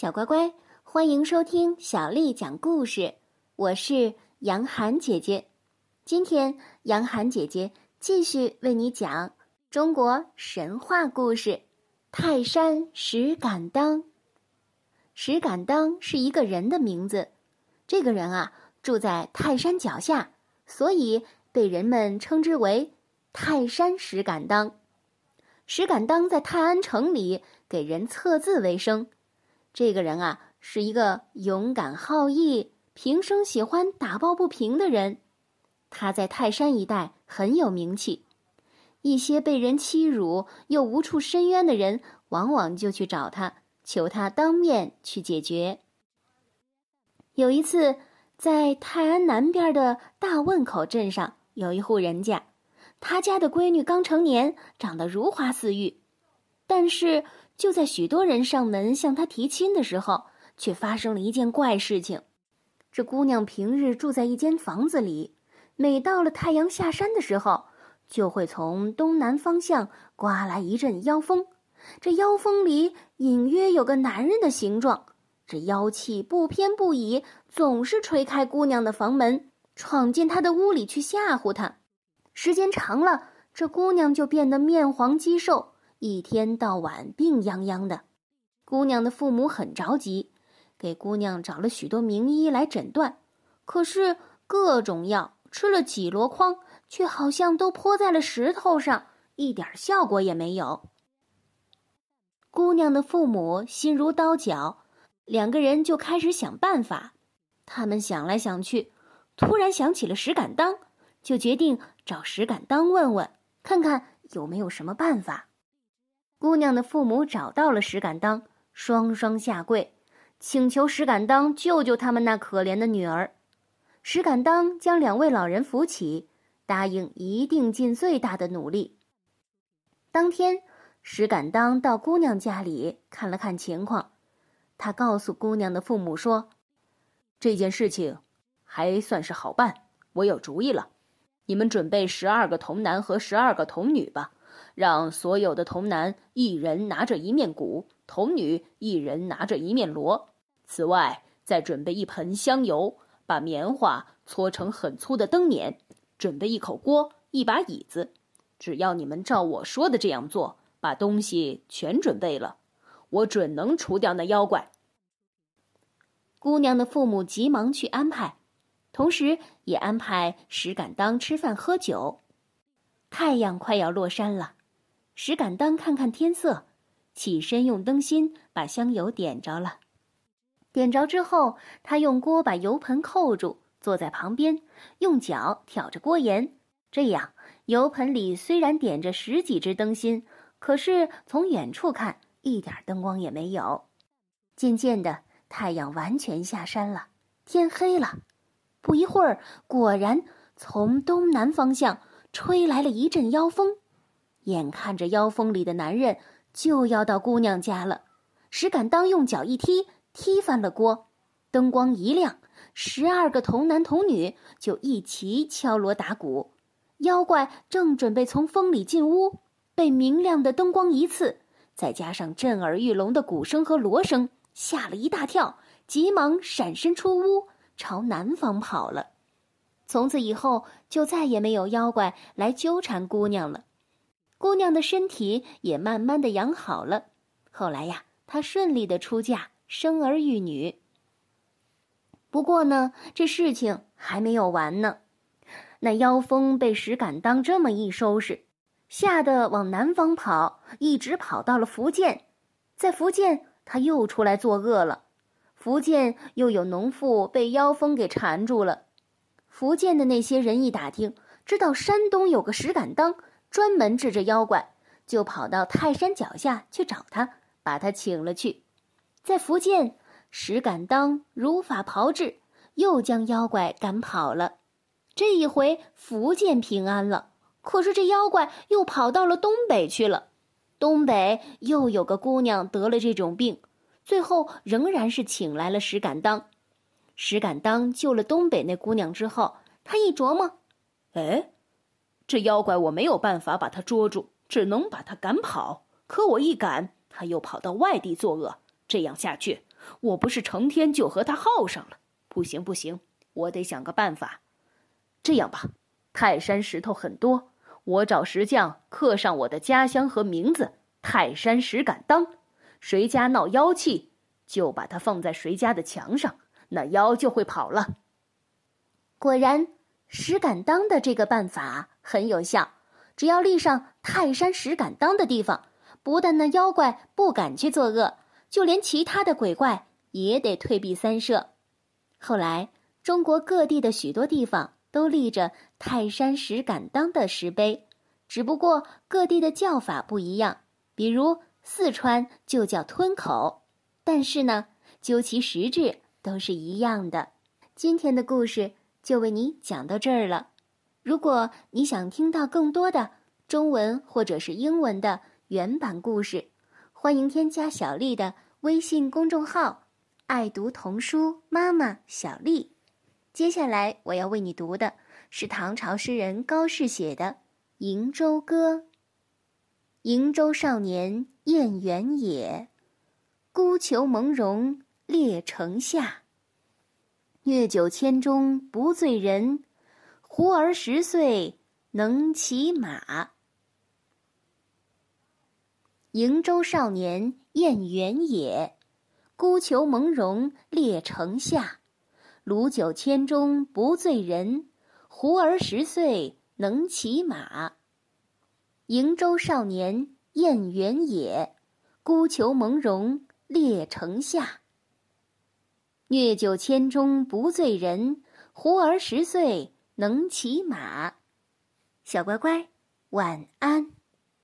小乖乖，欢迎收听小丽讲故事。我是杨涵姐姐，今天杨涵姐姐继续为你讲中国神话故事《泰山石敢当》。石敢当是一个人的名字，这个人啊住在泰山脚下，所以被人们称之为泰山石敢当。石敢当在泰安城里给人测字为生。这个人啊，是一个勇敢好义、平生喜欢打抱不平的人。他在泰山一带很有名气，一些被人欺辱又无处伸冤的人，往往就去找他，求他当面去解决。有一次，在泰安南边的大汶口镇上，有一户人家，他家的闺女刚成年，长得如花似玉，但是。就在许多人上门向他提亲的时候，却发生了一件怪事情。这姑娘平日住在一间房子里，每到了太阳下山的时候，就会从东南方向刮来一阵妖风。这妖风里隐约有个男人的形状，这妖气不偏不倚，总是吹开姑娘的房门，闯进她的屋里去吓唬她。时间长了，这姑娘就变得面黄肌瘦。一天到晚病殃殃的，姑娘的父母很着急，给姑娘找了许多名医来诊断，可是各种药吃了几箩筐，却好像都泼在了石头上，一点效果也没有。姑娘的父母心如刀绞，两个人就开始想办法。他们想来想去，突然想起了石敢当，就决定找石敢当问问，看看有没有什么办法。姑娘的父母找到了石敢当，双双下跪，请求石敢当救救他们那可怜的女儿。石敢当将两位老人扶起，答应一定尽最大的努力。当天，石敢当到姑娘家里看了看情况，他告诉姑娘的父母说：“这件事情还算是好办，我有主意了，你们准备十二个童男和十二个童女吧。”让所有的童男一人拿着一面鼓，童女一人拿着一面锣。此外，再准备一盆香油，把棉花搓成很粗的灯捻，准备一口锅，一把椅子。只要你们照我说的这样做，把东西全准备了，我准能除掉那妖怪。姑娘的父母急忙去安排，同时也安排石敢当吃饭喝酒。太阳快要落山了。石敢当看看天色，起身用灯芯把香油点着了。点着之后，他用锅把油盆扣住，坐在旁边，用脚挑着锅沿。这样，油盆里虽然点着十几支灯芯，可是从远处看，一点灯光也没有。渐渐的，太阳完全下山了，天黑了。不一会儿，果然从东南方向吹来了一阵妖风。眼看着妖风里的男人就要到姑娘家了，石敢当用脚一踢，踢翻了锅，灯光一亮，十二个童男童女就一齐敲锣打鼓。妖怪正准备从风里进屋，被明亮的灯光一刺，再加上震耳欲聋的鼓声和锣声，吓了一大跳，急忙闪身出屋，朝南方跑了。从此以后，就再也没有妖怪来纠缠姑娘了。姑娘的身体也慢慢的养好了，后来呀，她顺利的出嫁，生儿育女。不过呢，这事情还没有完呢。那妖风被石敢当这么一收拾，吓得往南方跑，一直跑到了福建。在福建，他又出来作恶了。福建又有农妇被妖风给缠住了。福建的那些人一打听，知道山东有个石敢当。专门治这妖怪，就跑到泰山脚下去找他，把他请了去。在福建，石敢当如法炮制，又将妖怪赶跑了。这一回福建平安了，可是这妖怪又跑到了东北去了。东北又有个姑娘得了这种病，最后仍然是请来了石敢当。石敢当救了东北那姑娘之后，他一琢磨，哎。这妖怪我没有办法把他捉住，只能把他赶跑。可我一赶，他又跑到外地作恶。这样下去，我不是成天就和他耗上了？不行不行，我得想个办法。这样吧，泰山石头很多，我找石匠刻上我的家乡和名字——泰山石敢当。谁家闹妖气，就把它放在谁家的墙上，那妖就会跑了。果然，石敢当的这个办法很有效。只要立上“泰山石敢当”的地方，不但那妖怪不敢去作恶，就连其他的鬼怪也得退避三舍。后来，中国各地的许多地方都立着“泰山石敢当”的石碑，只不过各地的叫法不一样。比如四川就叫吞口，但是呢，究其实质都是一样的。今天的故事就为你讲到这儿了。如果你想听到更多的中文或者是英文的原版故事，欢迎添加小丽的微信公众号“爱读童书妈妈小丽”。接下来我要为你读的是唐朝诗人高适写的《瀛洲歌》：“瀛洲少年燕元也，孤裘蒙茸列城下。月酒千钟不醉人。”胡儿十岁能骑马。瀛洲少年燕元也，孤裘蒙茸列城下。鲁酒千钟不醉人，胡儿十岁能骑马。瀛洲少年燕元也，孤裘蒙茸列城下。虐酒千钟不醉人，胡儿十岁。能骑马，小乖乖，晚安。